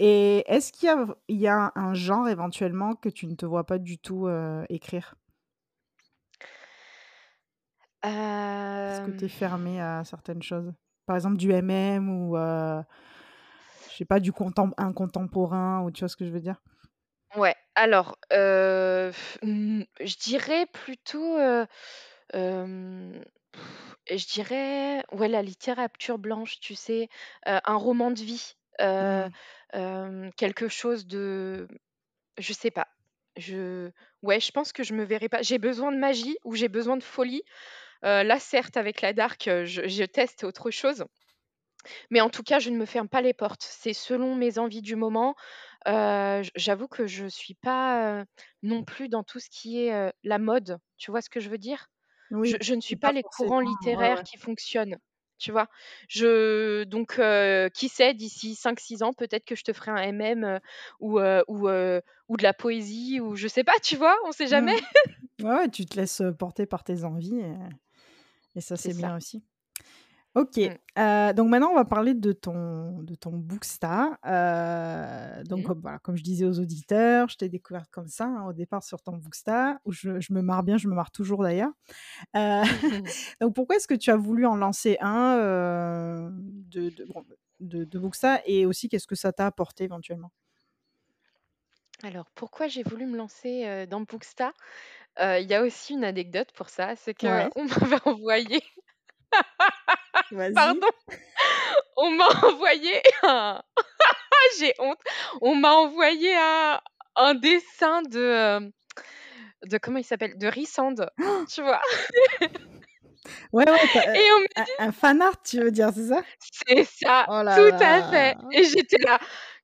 Et est-ce qu'il y a v il y a un genre éventuellement que tu ne te vois pas du tout, écrire? Est-ce que tu es fermée à certaines choses? Par exemple du MM ou heu je sais pas, du contemp un contemporain ou tu vois ce que je veux dire? Ouais, alors, mmh, je dirais plutôt, je dirais, ouais, la littérature blanche, tu sais? Heu, un roman de vie, heu, Mmh. hem, quelque chose de je sais pas. Je ouais, je pense que je me verrais pas j'ai besoin de magie ou j'ai besoin de folie. Heu, là, certes, avec la dark, heu, je je teste autre chose. Mais en tout cas, je ne me ferme pas les portes. C'est selon mes envies du moment. Heu, j j'avoue que je suis pas, heu, non plus dans tout ce qui est, heu, la mode. Tu vois ce que je veux dire? Oui, Je je ne suis pas pas les courants littéraires ouais. qui fonctionnent, tu vois? Je donc qui sait, d'ici 5-6 ans, peut-être que je te ferai un MM, ou ou ou de la poésie ou je sais pas, tu vois? On sait jamais. Mmh. Ouais, tu te laisses, porter par tes envies et et ça, C'est bien aussi. OK, Mmh. heu, donc maintenant on va parler de ton de ton Booksta. Heu, donc Mmh. comme voilà, comme je disais aux auditeurs, je t'ai découverte comme ça, hein, au départ sur ton Booksta, où je je me marre bien, je me marre toujours d'ailleurs. Heu, donc pourquoi est-ce que tu as voulu en lancer un, de de bon, de de Booksta et aussi qu'est-ce que ça t'a apporté éventuellement? Alors pourquoi j'ai voulu me lancer, dans Booksta? Il y a aussi une anecdote pour ça, c'est qu'on Ouais. m'avait envoyé. Pardon, on m'a envoyé un j'ai honte, on m'a envoyé un un dessin de, hem, de comment il s'appelle? De Rysand, tu vois? Ouais, ouais, Et on dit un fan art, tu veux dire, c'est ça? c'est ça, Oh là tout à fait et j'étais là: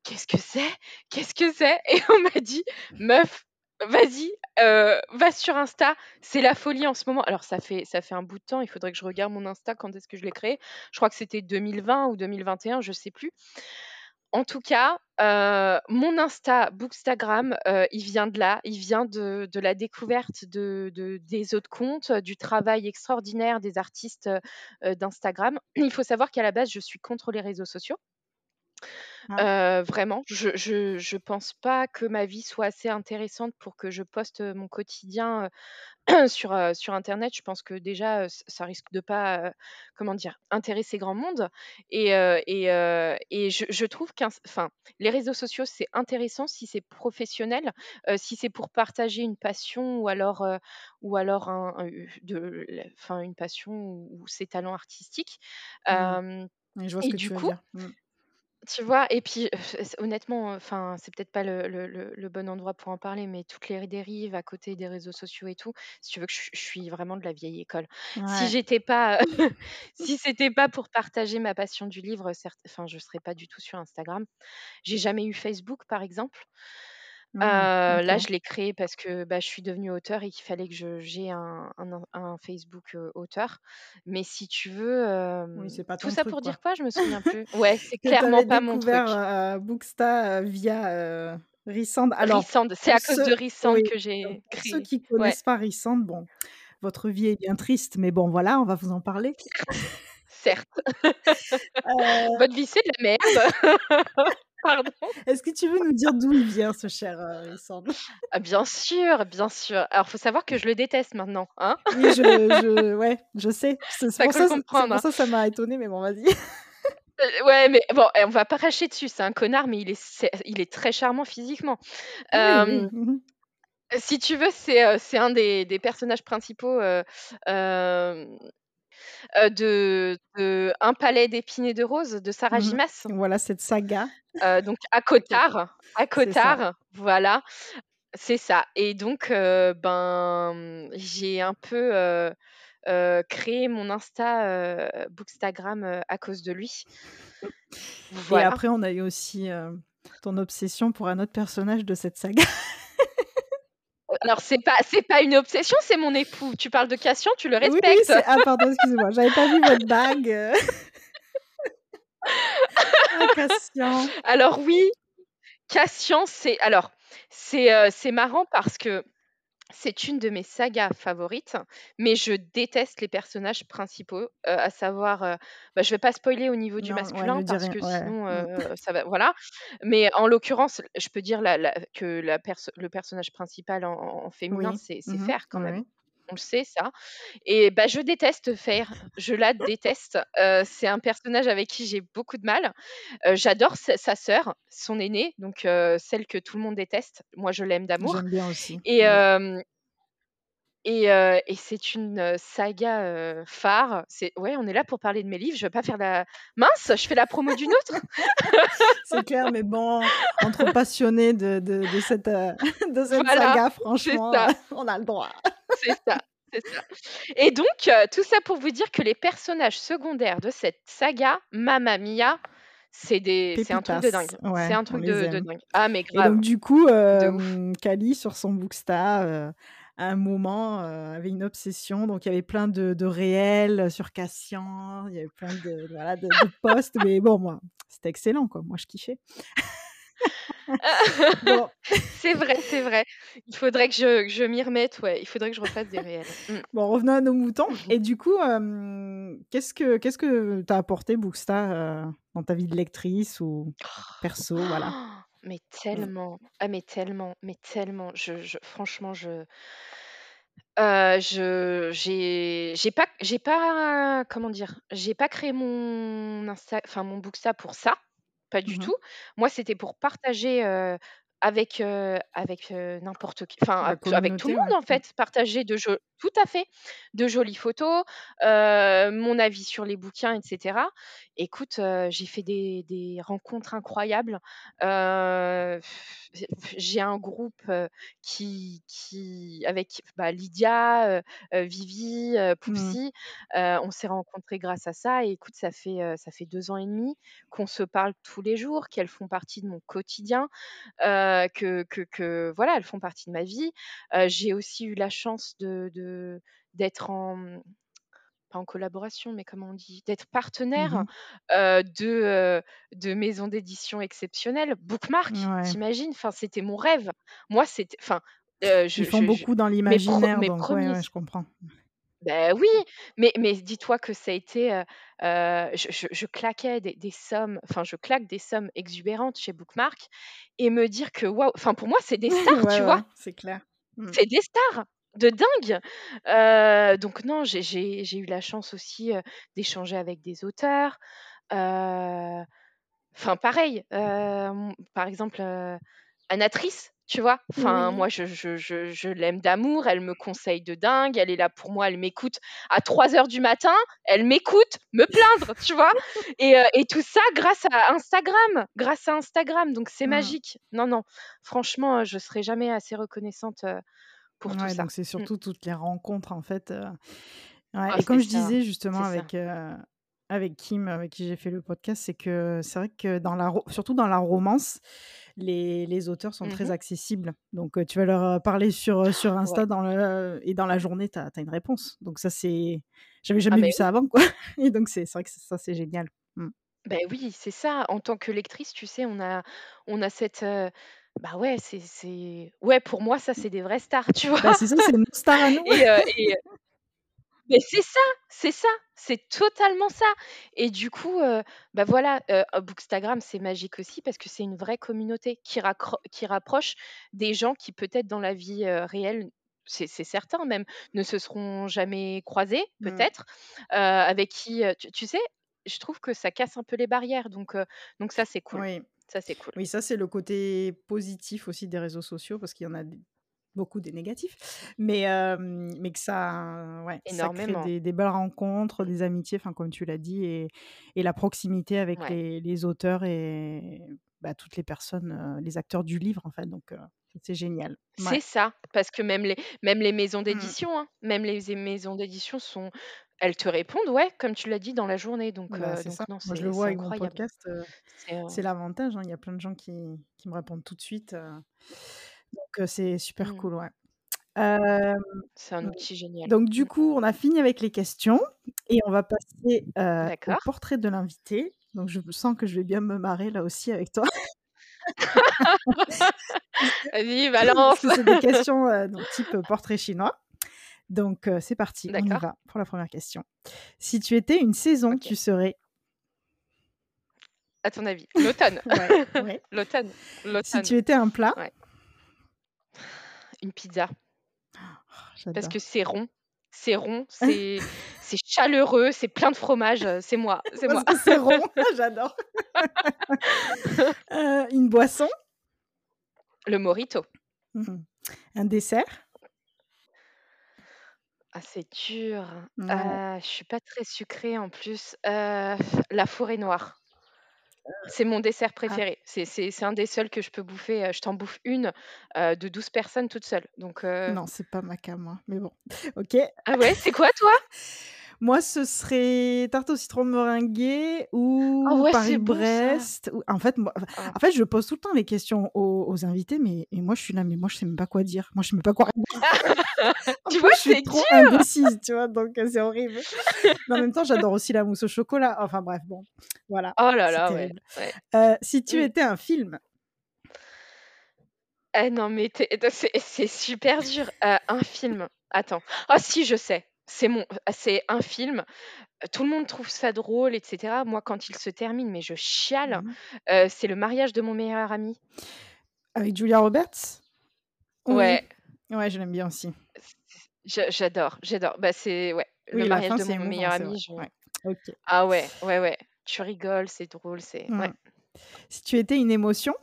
«Qu'est-ce que c'est? Qu'est-ce que c'est?» et on m'a dit: «Meuf, vas-y, heu, va sur Insta, c'est la folie en ce moment». Alors ça fait un bout de temps, il faudrait que je regarde mon Insta, quand est-ce que je l'ai créé. Je crois que c'était 2020 ou 2021, je sais plus. En tout cas, heu, mon Insta, Bookstagram, heu, il vient de là, il vient de la découverte de de des autres comptes, du travail extraordinaire des artistes, d'Instagram. Il faut savoir qu'à la base, je suis contre les réseaux sociaux. Ah. Vraiment, je je je pense pas que ma vie soit assez intéressante pour que je poste, mon quotidien, sur, sur internet. Je pense que déjà, ça risque de pas, comment dire? Intéresser grand monde et et et je je trouve enfin, les réseaux sociaux, c'est intéressant si c'est professionnel, si c'est pour partager une passion ou alors, ou alors un un u de la enfin, une passion ou ou ses talents artistiques. Mmh. Hem Oui, je vois ce et que du tu veux coup dire. Mmh. Tu vois? Et puis, honnêtement, enfin, c'est peut-être pas le le le le bon endroit pour en parler, mais toutes les dérives à côté des réseaux sociaux et tout, si tu veux que je je suis vraiment de la vieille école. Si Ouais. j'étais pas, si c'était pas pour partager ma passion du livre, certes enfin, je serais pas du tout sur Instagram. J'ai jamais eu Facebook, par exemple. Mmh. là, OK. je l'ai créé parce que, bah, je suis devenue auteure et qu'il fallait que je j'aie un un in un Facebook, auteur. Mais si tu veux, Oui, hem, c'est pas tout ça truc, pour quoi. dire quoi? Je me souviens plus. Ouais, c'est clairement pas mon truc. Booksta, via, Rysand. Alors, c'est à cause de oui, que j'ai pour ceux créé. qui Ouais. connaissent pas Rysand, bon, votre vie est bien triste, mais bon, voilà, on va vous en parler. Certes. Heu Votre vie, c'est de la merde. Pardon. Est-ce que tu veux nous dire d'où il vient ce cher, heu, Rysand? Ah bien sûr, bien sûr. Alors, faut savoir que je le déteste maintenant, hein. Oui, je je ouais, je sais. C'est pour hein. ça ça m'a étonnée, mais bon, vas-y. Heu, ouais, mais bon, eh, on va pas cracher dessus, c'est un connard, mais il est il est très charmant physiquement. Oui, oui. Hem, mh. si tu veux, c'est, un des des personnages principaux, de de Un palais d'épines et de roses de Sarah Mmh Gimmas. mh. Voilà cette saga. Donc. ACOTAR, C'est ça. ACOTAR, voilà, c'est ça et donc ben, mmh, j'ai un peu, créé mon Insta, Bookstagram, à cause de lui. Et Voilà. après, on a eu aussi, ton obsession pour un autre personnage de cette saga. Alors c'est pas c'est pas une obsession, c'est mon époux. Tu parles de Cassian, tu le Oui, oui, respectes. c'est ah pardon, excusez-moi, j'avais pas vu votre bague, Ah Cassian. Alors oui, Cassian, c'est alors C'est, c'est marrant parce que c'est une de mes sagas favorites, mais je déteste les personnages principaux, heu, à savoir, heu, bah, je vais pas spoiler au niveau du Non, masculin parce que ouais. sinon, heu, ça va voilà. Mais en l'occurrence, je peux dire la la que la perso le personnage principal en féminin, Oui. c'est Mmh Fer quand même. oui. On le sait ça et bah, je déteste Fer, je la déteste. Heu, c'est un personnage avec qui j'ai beaucoup de mal. Heu, j'adore sa sa sœur, son aînée, donc heu, celle que tout le monde déteste. Moi, je l'aime d'amour J'aime bien aussi, et ouais. et et c'est une, saga, phare. C'est ouais, on est là pour parler de mes livres, je vais pas faire la mince, je fais la promo d'une autre? C'est clair, mais bon, entre passionnés de de de cette, de cette Voilà, saga, franchement, on a le droit. C'est ça, c'est ça et donc heu, tout ça pour vous dire que les personnages secondaires de cette saga, Mamma Mia, c'est des c'est un truc de dingue. C'est un truc de dingue. Ah mais et donc grave, du coup, hem, Cali sur son Booksta, heu, à un moment, avait une obsession, donc il y avait plein de de réels sur Cassian, il y avait plein de voilà, de de posts, mais bon, moi, c'était excellent, quoi. Moi, je kiffais. Bon. C'est vrai, c'est vrai. Il faudrait que je que je m'y remette, ouais, il faudrait que je refasse des réels. Mmh. Bon, revenons à nos moutons et du coup, qu'est-ce que qu'est-ce que t'a apporté Booksta, heu, dans ta vie de lectrice ou perso, voilà? Mais Mmh. tellement, ah mais tellement, mais tellement, je je franchement, je heu, je j'ai j'ai pas j'ai pas comment dire? J'ai pas créé mon Insta enfin mon Booksta pour ça, pas du Mmh mh. tout. Moi, c'était pour partager, heu, avec, avec, n'importe qui, enfin, avec tout le ouais. monde, en fait. Partager de jo tout à fait, de jolies photos, mon avis sur les bouquins et cetera. Écoute, j'ai fait des des rencontres incroyables, j'ai un groupe, qui qui avec, bah, Lydia, Vivi, Mmh. Poupsie, heu, on s'est rencontrés grâce à ça et écoute, ça fait, ça fait 2 ans et demi qu'on se parle tous les jours, qu'elles font partie de mon quotidien, heu, que que que voilà, elles font partie de ma vie. Heu, j'ai aussi eu la chance de de d'être en, mmh, pas en collaboration, mais comment on dit? D'être Mmh partenaire, mh. heu, de, heu, de maisons d'édition exceptionnelles. Bookmark, Ouais. tu Enfin, c'était mon rêve. Moi, c'était enfin, Ils je font je je beaucoup dans mes pre l'imaginaire, mes donc ouais, 1ers ouais, je comprends. Beh, oui, mais mais dis-toi que ça a été, heu heu, je je je claquais des des sommes, enfin, je claque des sommes exubérantes chez Bookmark et me dire que waouh, enfin, pour moi, c'est des stars, tu ouais, vois? c'est clair. Mmh. C'est des stars de dingue! Heu, donc non, j'ai j'ai j'ai eu la chance aussi, d'échanger avec des auteurs, enfin pareil, par exemple, Anatrice, tu vois? Enfin, Oui. moi, je je je je l'aime d'amour, elle me conseille de dingue, elle est là pour moi, elle m'écoute à trois heures du matin, elle m'écoute me plaindre, tu vois? Et heu et tout ça grâce à Instagram, grâce à Instagram, donc c'est Mmh. magique. Non, non, franchement, je serai jamais assez reconnaissante, pour tout ça. donc c'est Mmh. surtout toutes les rencontres, en fait, ouais Ah, et comme je ça, disais justement avec, avec Kim, avec qui j'ai fait le podcast, c'est que c'est vrai que dans la surtout dans la romance, les les auteurs sont Mmh très accessibles. Donc, tu vas leur, parler sur, sur Ouais. Insta dans le et dans la journée, tu as une réponse. Donc ça, c'est j'avais Ah jamais mais vu oui. ça avant, quoi et donc c'est vrai que ça, c'est génial. Beh oui, c'est ça. En tant que lectrice, tu sais, on a on a cette, heu, bah, ouais, c'est c'est ouais, pour moi, ça, Mmh. c'est des vraies stars, tu vois? Bah, c'est ça, c'est nos stars à nous. Et mais c'est ça, c'est ça, c'est totalement ça et du coup, heu, bah, voilà, heu, Bookstagram, c'est magique aussi parce que c'est une vraie communauté qui rapproche des gens qui peut-être dans la vie, heu, réelle, c'est certain même, ne se seront jamais croisés Mmh. peut-être, heu, avec qui, tu tu sais, je trouve que ça casse un peu les barrières donc donc ça, c'est cool. Oui. Ça, c'est cool. Oui, ça, c'est le côté positif aussi des réseaux sociaux parce qu'il y en a beaucoup des négatifs, mais mais que ça ouais, ça crée des des belles rencontres, des amitiés, enfin, comme tu l'as dit et et la proximité avec Ouais. les les auteurs et bah, toutes les personnes, les acteurs du livre, en fait, donc c'est génial. C'est ça, parce que même les même les maisons Mmh. d'édition, hein, même les maisons d'édition sont elles te répondent, ouais, comme tu l'as dit, dans la journée, donc Bah, ça. non, Moi, je le vois avec mon incroyable. podcast, heu, C'est, l'avantage, hein. Il y a plein de gens qui qui me répondent tout de suite, donc c'est super mmh, cool, ouais. C'est un outil génial. donc du Mmh. coup, on a fini avec les questions et on va passer, au portrait de l'invité. Donc je sens que je vais bien me marrer là aussi avec toi. Vas-y, balance. c'est des questions euh, donc, type portrait chinois. Donc, c'est parti, on y va pour la première question. Si tu étais une saison, tu serais? À ton avis, l'automne. Ouais, ouais. L'automne. Si tu étais un plat? Ouais. Une pizza. Oh, Parce que c'est rond. C'est rond, c'est c'est chaleureux, c'est plein de fromage. euh, C'est moi, c'est moi. C'est rond, j'adore. Euh, une boisson? Le mojito. Mhm. Un dessert? Ah, c'est dur. Ouais. Euh, je suis pas très sucrée en plus. Euh, la forêt noire. C'est mon dessert préféré. C'est un des seuls que je peux bouffer. Je t'en bouffe une euh, de 12 personnes toute seule. Donc, euh, Non, c'est pas ma cam, moi. Mais bon. Ok. Ah ouais, c'est quoi toi? Moi, ce serait tarte au citron meringuée ou ouais, bon. Paris-Brest. ou- En fait, moi, Ah. en fait, je pose tout le temps les questions aux, aux invités, mais et moi, je suis là, mais moi, je sais même pas quoi dire. Moi, je sais même pas quoi répondre. Tu vois, je suis trop dur. indécise, tu vois, donc euh, c'est horrible. Mais en même temps, j'adore aussi la mousse au chocolat. Enfin, bref, bon, voilà, Oh là là, ouais. Euh, si tu Mm. étais un film, Eh non, mais c'est super dur. Euh, un film. Attends. Ah si, je sais. C'est mon, c'est un film. Tout le monde trouve ça drôle, etc. Moi, quand il se termine, mais je chiale. Euh, c'est le mariage de mon meilleur ami. avec Julia Roberts? Oui, Ouais, ouais, je l'aime bien aussi. j'adore, j'adore. Bah c'est ouais, Oui, le mariage fin, de mon émouvant, meilleur ami. je- Ouais. Ah ouais, ouais, ouais. Tu rigoles, c'est drôle, c'est ouais. Mm. Si tu étais une émotion,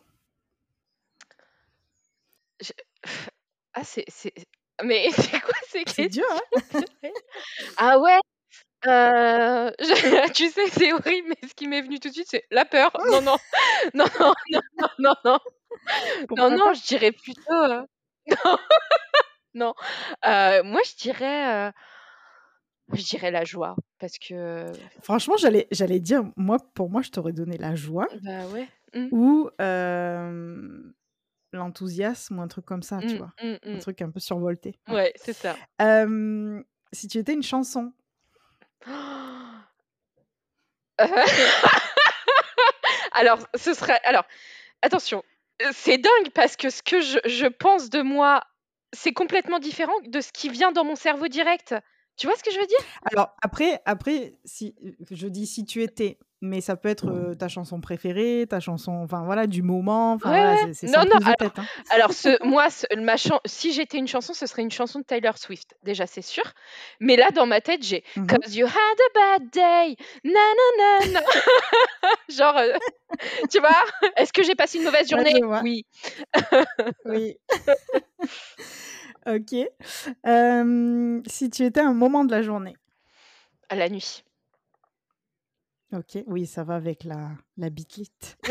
Ah c'est. Mais c'est quoi ces c'est dur, questions? Hein Ah ouais? Euh, je- tu sais, c'est horrible, mais ce qui m'est venu tout de suite, c'est la peur. Non, non, non, non, non, non, non, non, Pourquoi non, non, je dirais plutôt. euh, Non, non. Euh, moi, je dirais, je dirais la joie, parce que, Franchement, j'allais, j'allais dire, moi, pour moi, je t'aurais donné la joie bah ouais. mm, ou euh, l'enthousiasme ou un truc comme ça, tu mm, vois. mm, Un mm. truc un peu survolté. Ouais. Ouais, c'est ça. Euh, si tu étais une chanson, Alors, ce serait. Alors, attention, euh, c'est dingue parce que ce que je, je pense de moi, c'est complètement différent de ce qui vient dans mon cerveau direct. Tu vois ce que je veux dire? Alors après, après, si je dis si tu étais, mais ça peut être euh, ta chanson préférée, ta chanson, enfin voilà, du moment, enfin Ouais, voilà, ouais. c'est, c'est Non, non, tête. hein. Alors, ce, moi, ce- ma chan- si j'étais une chanson, ce serait une chanson de Taylor Swift. Déjà, c'est sûr. Mais là, dans ma tête, j'ai Mhm. Cause you had a bad day. Na, na, na, na. Genre, euh, tu vois Est-ce que j'ai passé une mauvaise journée? Oui. Oui. ok. Euh, si tu étais un moment de la journée, À la nuit. Ok. Oui, ça va avec la, la bitlite.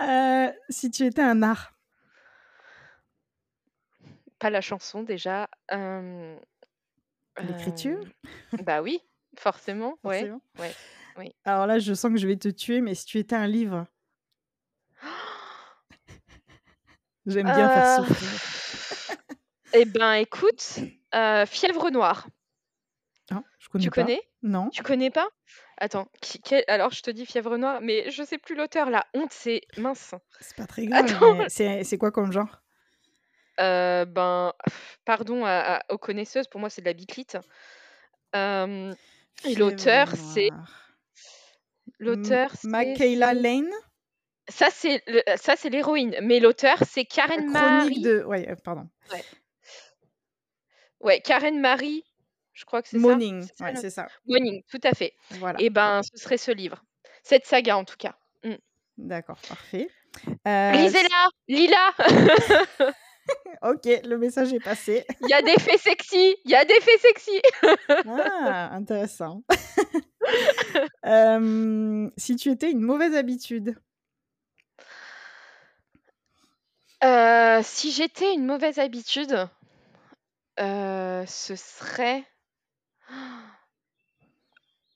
Euh, si tu étais un art, Pas la chanson, déjà. Euh, l'écriture, euh, Bah oui, forcément. Ouais. forcément. ouais, oui. Alors là, je sens que je vais te tuer, mais si tu étais un livre, j'aime bien faire Euh, souffrir. Eh ben, écoute, euh, Fièvre Noire. Je connais Tu pas. connais? Non. Tu connais pas? Attends, qui- quel- alors je te dis Fièvre Noire, mais je sais plus l'auteur. La honte, c'est mince. C'est pas très grave. C'est quoi comme genre? Euh, ben, pardon à- à- aux connaisseuses, pour moi c'est de la biclite. Euh, Et l'auteur, c'est- l'auteur, c'est Michaela Lane, ça c'est le- ça c'est l'héroïne, mais l'auteur c'est Karen Marie. chronique de. Ouais, euh, pardon. Ouais, Karen Marie, je crois que c'est ça. Morning. C'est ça, Ouais, le- c'est ça. Morning, tout à fait. Voilà. Et ben, ce serait ce livre, cette saga en tout cas. D'accord, parfait. Euh, Lisez-la, Lila. Ok, le message est passé. Il y a des faits sexy, il y a des faits sexy. Ah, intéressant. Euh, si tu étais une mauvaise habitude, Euh, si j'étais une mauvaise habitude, euh, ce serait.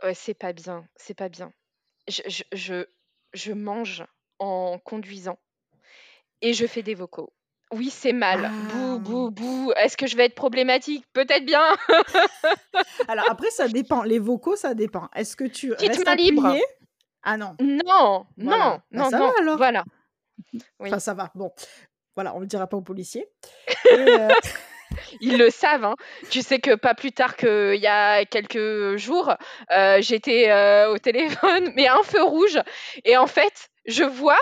Ouais, c'est pas bien, c'est pas bien. Je, je, je, je mange en conduisant et je fais des vocaux. Oui, c'est mal. Ah. Bouh, bouh, bouh. Est-ce que je vais être problématique? Peut-être bien. alors après ça dépend. Les vocaux, ça dépend. Est-ce que tu Petite restes main libre. appuyé Ah non. Non, Voilà. non, Bah, non, ça non. alors. Voilà. Oui. Enfin, ça va. Bon, voilà, on le dira pas aux policiers. Et, euh, Ils le savent. Hein. Tu sais que pas plus tard qu'il y a quelques jours, euh, j'étais euh, au téléphone, mais un feu rouge. Et en fait, je vois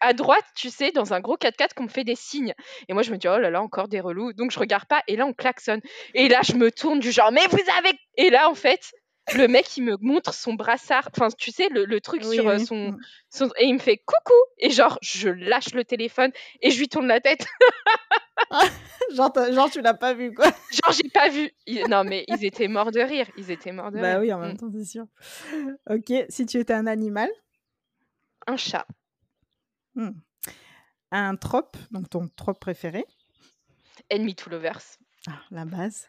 à droite, tu sais, dans un gros 4x4 qu'on me fait des signes. Et moi, je me dis, oh là là, encore des relous. Donc, je regarde pas. Et là, on klaxonne. Et là, je me tourne du genre, mais vous avez. Et là, en fait, le mec, il me montre son brassard. Enfin, tu sais, le, le truc oui, sur euh, oui. son, Mm. son- Et il me fait coucou. Et genre, je lâche le téléphone et je lui tourne la tête. genre, tu l'as pas vu, quoi. Genre, j'ai pas vu. Ils- Non, mais ils étaient morts de rire. Ils étaient morts de Bah rire. oui, en Mm. même temps, c'est sûr. Ok, si tu étais un animal, Un chat. hmm. un trope, donc ton trope préféré, Enemy to lovers. ah, la base.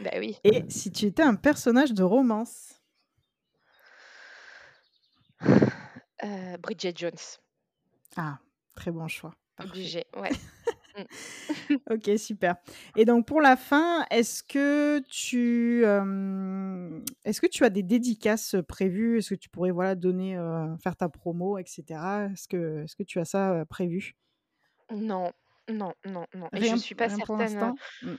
Bah oui. Et si tu étais un personnage de romance, Euh, Bridget Jones. ah, très bon choix. Obligé. Ouais. Ok, super. Et donc pour la fin, est-ce que tu, euh, est-ce que tu as des dédicaces prévues? Est-ce que tu pourrais voilà donner, euh, faire ta promo, etc. Est-ce que, est-ce que tu as ça euh, prévu? Non, non, non, non. Et Rien, je suis pas rien pour certaine. l'instant? Mm.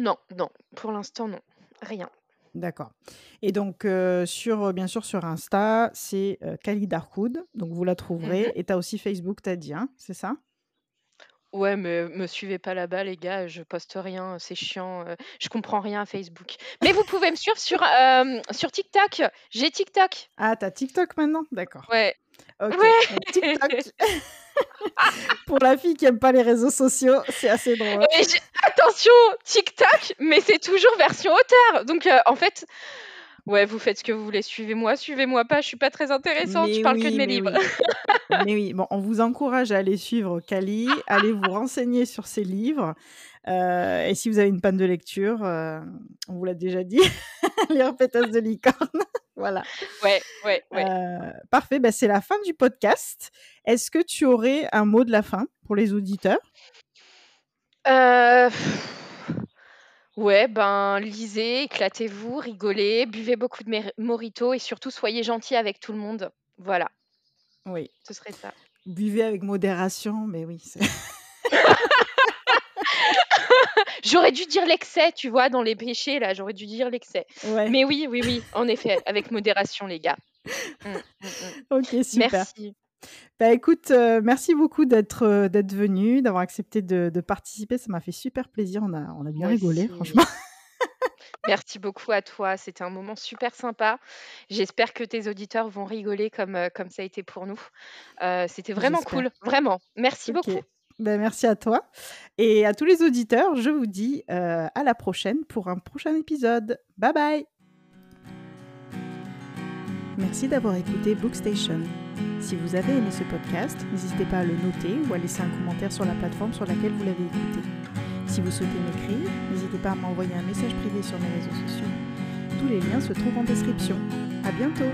Non, non. Pour l'instant, non. Rien. D'accord. Et donc euh, sur, bien sûr sur Insta, c'est euh, Kali Darkoud, donc vous la trouverez. Mhm. Et tu as aussi Facebook, t'as dit, hein, c'est ça? Ouais, mais me suivez pas là-bas, les gars. Je poste rien. C'est chiant. euh, Je comprends rien à Facebook. Mais vous pouvez me suivre sur, euh, sur TikTok. J'ai TikTok. Ah, t'as TikTok maintenant? D'accord. Ouais. Ok. Donc TikTok. Pour la fille qui aime pas les réseaux sociaux, c'est assez drôle. Et Attention, TikTok, mais c'est toujours version auteur. Donc, euh, en fait, ouais, vous faites ce que vous voulez. Suivez-moi, suivez-moi pas. Je suis pas très intéressante. je Mais parle que de mes mais livres. oui. Mais oui, bon, on vous encourage à aller suivre Kali, allez vous renseigner sur ses livres. Euh, et si vous avez une panne de lecture, euh, on vous l'a déjà dit, les répéteuses de licorne. voilà. Ouais, ouais, ouais. Euh, parfait, bah, c'est la fin du podcast. Est-ce que tu aurais un mot de la fin pour les auditeurs? Euh, Ouais, ben, lisez, éclatez-vous, rigolez, buvez beaucoup de mer- mojito et surtout soyez gentils avec tout le monde. Voilà, Oui. ce serait ça. Buvez avec modération, mais oui. c'est- J'aurais dû dire l'excès, tu vois, dans les péchés, là, j'aurais dû dire l'excès. Ouais. Mais oui, oui, oui, en effet, avec modération, les gars. Mm, mm, mm. Ok, super. Merci. Bah écoute, euh, merci beaucoup d'être euh, d'être venu, d'avoir accepté de, de participer. Ça m'a fait super plaisir. On a, on a bien rigolé, franchement. Merci beaucoup à toi. C'était un moment super sympa. J'espère que tes auditeurs vont rigoler comme, euh, comme ça a été pour nous. Euh, C'était vraiment cool. Vraiment. Merci beaucoup. Ben, merci à toi. Et à tous les auditeurs, je vous dis euh, à la prochaine pour un prochain épisode. Bye bye Merci d'avoir écouté Bookstation. Si vous avez aimé ce podcast, n'hésitez pas à le noter ou à laisser un commentaire sur la plateforme sur laquelle vous l'avez écouté. Si vous souhaitez m'écrire, n'hésitez pas à m'envoyer un message privé sur mes réseaux sociaux. Tous les liens se trouvent en description. À bientôt